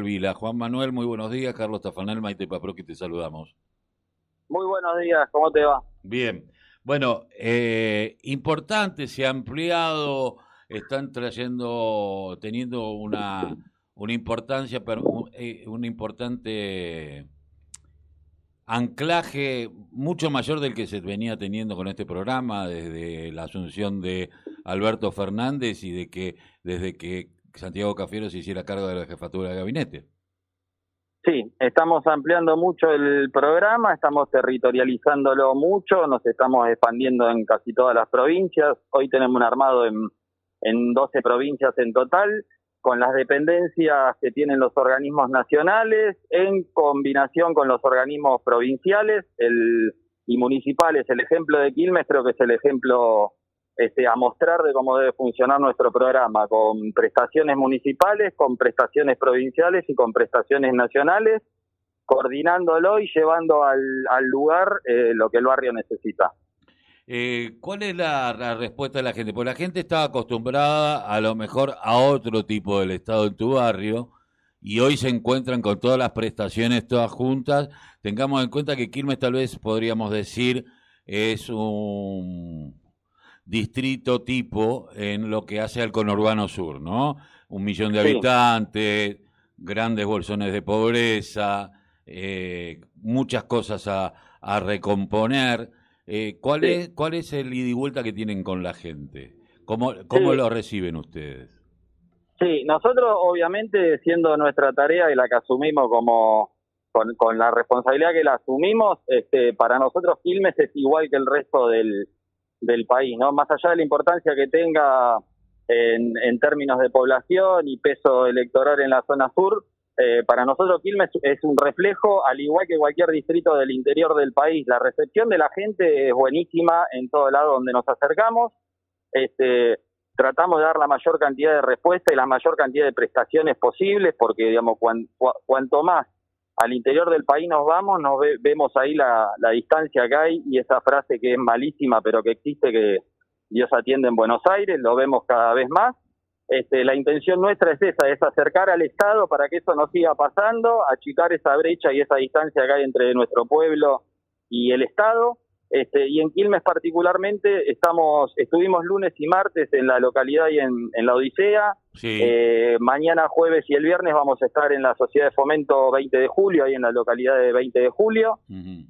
Vila. Juan Manuel, muy buenos días. Carlos Tafanel, Maite Paproqui, te saludamos. Muy buenos días, ¿cómo te va? Bien. Bueno, eh, importante, se ha ampliado, están trayendo, teniendo una, una importancia, pero eh, un importante anclaje mucho mayor del que se venía teniendo con este programa desde la asunción de Alberto Fernández y de que desde que Santiago Cafiero se hiciera cargo de la jefatura de gabinete. Sí, estamos ampliando mucho el programa, estamos territorializándolo mucho, nos estamos expandiendo en casi todas las provincias. Hoy tenemos un armado en, en 12 provincias en total, con las dependencias que tienen los organismos nacionales, en combinación con los organismos provinciales el, y municipales. El ejemplo de Quilmes creo que es el ejemplo este, a mostrar de cómo debe funcionar nuestro programa, con prestaciones municipales, con prestaciones provinciales y con prestaciones nacionales, coordinándolo y llevando al, lugar eh, lo que el barrio necesita. Eh, ¿Cuál es la, la, respuesta de la gente? Porque la gente está acostumbrada a lo mejor a otro tipo del Estado en tu barrio y hoy se encuentran con todas las prestaciones todas juntas. Tengamos en cuenta que Quilmes tal vez podríamos decir es un distrito tipo en lo que hace al conurbano sur, ¿no? Un millón de habitantes, grandes bolsones de pobreza, eh, muchas cosas a, a recomponer. Eh, ¿cuál, es, ¿Cuál es el ida y vuelta que tienen con la gente? ¿Cómo, cómo lo reciben ustedes? Sí, nosotros obviamente siendo nuestra tarea y la que asumimos como con, con la responsabilidad que la asumimos, este, para nosotros Quilmes es igual que el resto del, del país, ¿no? Más allá de la importancia que tenga en, términos de población y peso electoral en la zona sur, eh, para nosotros Quilmes es un reflejo, al igual que cualquier distrito del interior del país. La recepción de la gente es buenísima en todo lado donde nos acercamos. Este, tratamos de dar la mayor cantidad de respuestas y la mayor cantidad de prestaciones posibles, porque digamos cuanto más al interior del país nos vamos, nos vemos ahí la, la, distancia que hay y esa frase que es malísima pero que existe que Dios atiende en Buenos Aires, lo vemos cada vez más. Este, la intención nuestra es esa, es acercar al Estado para que eso no siga pasando, achicar esa brecha y esa distancia que hay entre nuestro pueblo y el Estado este, y en Quilmes particularmente estamos, estuvimos lunes y martes en la localidad y en la Odisea. Eh, mañana jueves y el viernes vamos a estar en la Sociedad de Fomento 20 de julio, ahí en la localidad de 20 de julio.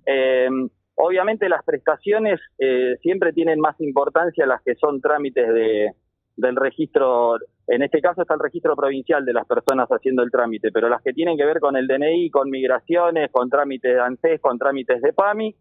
eh, obviamente las prestaciones eh, siempre tienen más importancia las que son trámites de, del registro, en este caso está el registro provincial de las personas haciendo el trámite, pero las que tienen que ver con el DNI, con migraciones, con trámites de ANSES, con trámites de PAMI,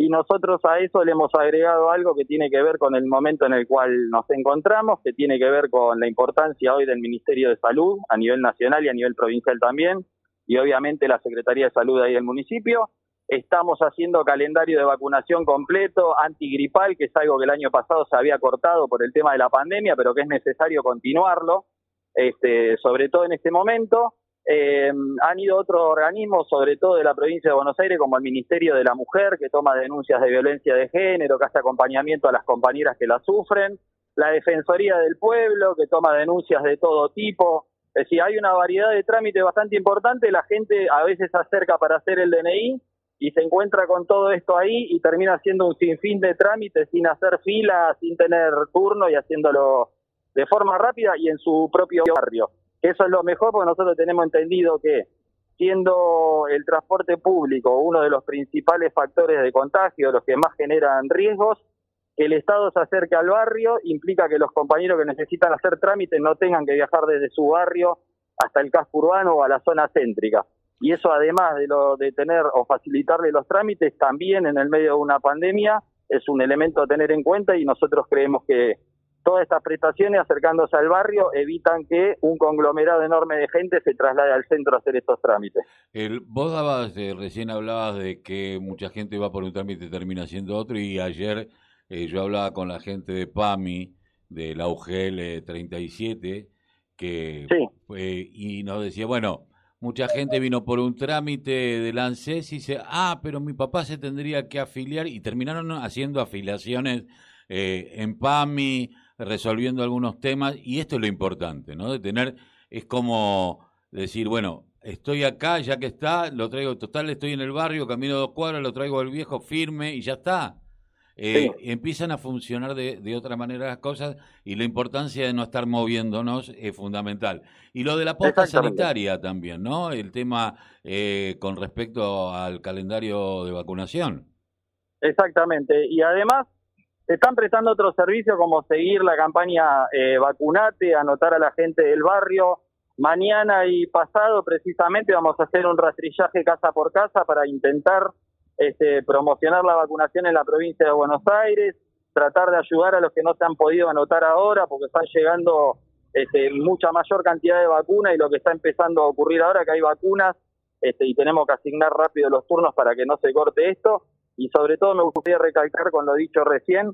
y nosotros a eso le hemos agregado algo que tiene que ver con el momento en el cual nos encontramos, que tiene que ver con la importancia hoy del Ministerio de Salud a nivel nacional y a nivel provincial también, y obviamente la Secretaría de Salud ahí del municipio. Estamos haciendo calendario de vacunación completo, antigripal, que es algo que el año pasado se había cortado por el tema de la pandemia, pero que es necesario continuarlo, este, sobre todo en este momento. Eh, han ido otros organismos, sobre todo de la provincia de Buenos Aires, como el Ministerio de la Mujer, que toma denuncias de violencia de género, que hace acompañamiento a las compañeras que la sufren, la Defensoría del Pueblo, que toma denuncias de todo tipo. Es decir, hay una variedad de trámites bastante importante, la gente a veces se acerca para hacer el DNI y se encuentra con todo esto ahí y termina haciendo un sinfín de trámites sin hacer fila, sin tener turno y haciéndolo de forma rápida y en su propio barrio. Eso es lo mejor porque nosotros tenemos entendido que siendo el transporte público uno de los principales factores de contagio, los que más generan riesgos, que el Estado se acerque al barrio implica que los compañeros que necesitan hacer trámites no tengan que viajar desde su barrio hasta el casco urbano o a la zona céntrica. Y eso además de lo de tener o facilitarle los trámites, también en el medio de una pandemia es un elemento a tener en cuenta y nosotros creemos que todas estas prestaciones acercándose al barrio evitan que un conglomerado enorme de gente se traslade al centro a hacer estos trámites. El, vos dabas, eh, recién hablabas de que mucha gente va por un trámite y termina haciendo otro y ayer eh, yo hablaba con la gente de PAMI, de la UGL 37, que sí. eh, y nos decía, bueno, mucha gente vino por un trámite del ANSES y dice, ah, pero mi papá se tendría que afiliar y terminaron haciendo afiliaciones eh, en PAMI, resolviendo algunos temas, y esto es lo importante, ¿no? De tener, es como decir, bueno, estoy acá, ya que está, lo traigo, total, estoy en el barrio, camino dos cuadras, lo traigo al viejo firme y ya está. Eh, empiezan a funcionar de, de, otra manera las cosas y la importancia de no estar moviéndonos es fundamental. Y lo de la posta sanitaria también, ¿no? El tema eh, con respecto al calendario de vacunación. Exactamente. Y además se están prestando otros servicios como seguir la campaña eh, Vacunate, anotar a la gente del barrio. Mañana y pasado precisamente vamos a hacer un rastrillaje casa por casa para intentar este, promocionar la vacunación en la provincia de Buenos Aires, tratar de ayudar a los que no se han podido anotar ahora, porque están llegando este, mucha mayor cantidad de vacunas y lo que está empezando a ocurrir ahora que hay vacunas este, y tenemos que asignar rápido los turnos para que no se corte esto. Y sobre todo me gustaría recalcar con lo dicho recién,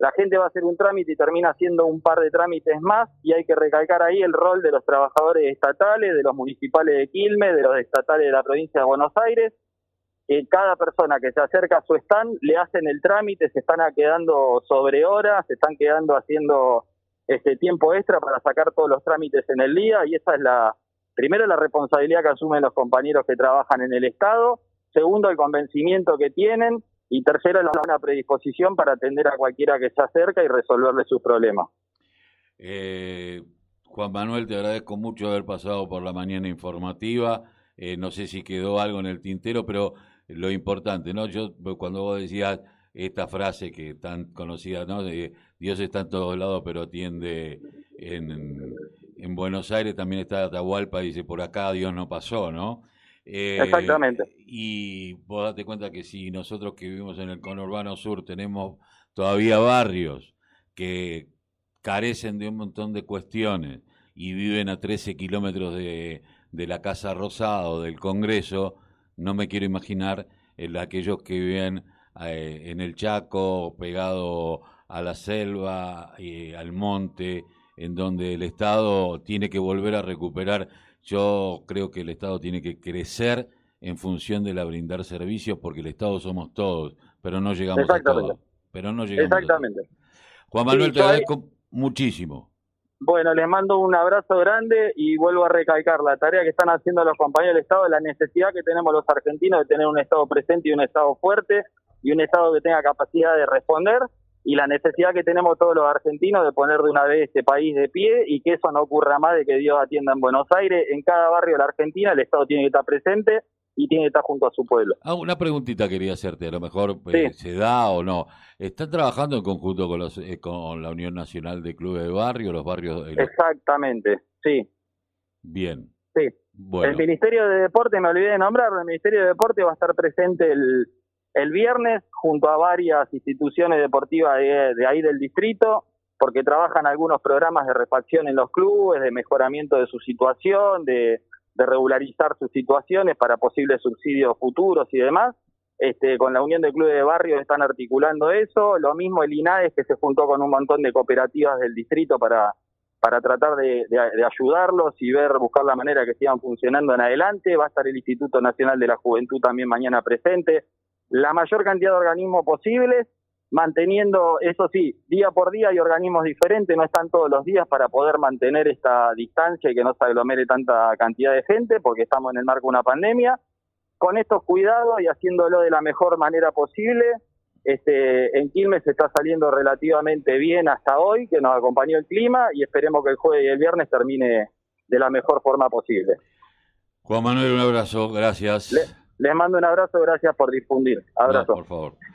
la gente va a hacer un trámite y termina haciendo un par de trámites más y hay que recalcar ahí el rol de los trabajadores estatales, de los municipales de Quilmes, de los estatales de la provincia de Buenos Aires, que cada persona que se acerca a su stand le hacen el trámite, se están quedando sobre horas, se están quedando haciendo este tiempo extra para sacar todos los trámites en el día y esa es la primero la responsabilidad que asumen los compañeros que trabajan en el Estado, segundo el convencimiento que tienen y tercero la buena predisposición para atender a cualquiera que se acerca y resolverle sus problemas. Eh, Juan Manuel, te agradezco mucho haber pasado por la mañana informativa. Eh, no sé si quedó algo en el tintero, pero lo importante, ¿no? Yo cuando vos decías esta frase que tan conocida, ¿no? De Dios está en todos lados, pero atiende en, en Buenos Aires, también está Atahualpa, dice, por acá Dios no pasó, ¿no? Eh, Exactamente. Y vos date cuenta que si nosotros que vivimos en el conurbano sur tenemos todavía barrios que carecen de un montón de cuestiones y viven a 13 kilómetros de, de la Casa Rosada o del Congreso, no me quiero imaginar el, aquellos que viven eh, en el Chaco, pegado a la selva, y al monte, en donde el Estado tiene que volver a recuperar. Yo creo que el Estado tiene que crecer en función de la brindar servicios, porque el Estado somos todos, pero no llegamos a todo. Pero no llegamos Exactamente. Juan Manuel, te agradezco muchísimo. Bueno, les mando un abrazo grande y vuelvo a recalcar la tarea que están haciendo los compañeros del Estado, la necesidad que tenemos los argentinos de tener un Estado presente y un Estado fuerte y un Estado que tenga capacidad de responder y la necesidad que tenemos todos los argentinos de poner de una vez este país de pie y que eso no ocurra más de que Dios atienda en Buenos Aires. En cada barrio de la Argentina el Estado tiene que estar presente y tiene que estar junto a su pueblo. Ah, una preguntita quería hacerte, a lo mejor eh, se da o no. ¿Están trabajando en conjunto con, los, eh, con la Unión Nacional de Clubes de Barrio, los barrios? Exactamente, sí. Bien. Sí. El Ministerio de Deporte, me olvidé de nombrarlo, el Ministerio de Deporte va a estar presente el, el viernes junto a varias instituciones deportivas de, de ahí del distrito, porque trabajan algunos programas de refacción en los clubes, de mejoramiento de su situación, de de regularizar sus situaciones para posibles subsidios futuros y demás. Este, con la Unión de Clubes de Barrios están articulando eso. Lo mismo el INAES, que se juntó con un montón de cooperativas del distrito para, para tratar de, ayudarlos y ver, buscar la manera que sigan funcionando en adelante. Va a estar el Instituto Nacional de la Juventud también mañana presente. La mayor cantidad de organismos posibles manteniendo, eso sí, día por día hay organismos diferentes, no están todos los días para poder mantener esta distancia y que no se aglomere tanta cantidad de gente, porque estamos en el marco de una pandemia. Con estos cuidados y haciéndolo de la mejor manera posible, este, en Quilmes se está saliendo relativamente bien hasta hoy, que nos acompañó el clima, y esperemos que el jueves y el viernes termine de la mejor forma posible. Juan Manuel, un abrazo, gracias. Les mando un abrazo, gracias por difundir. Abrazo. por favor.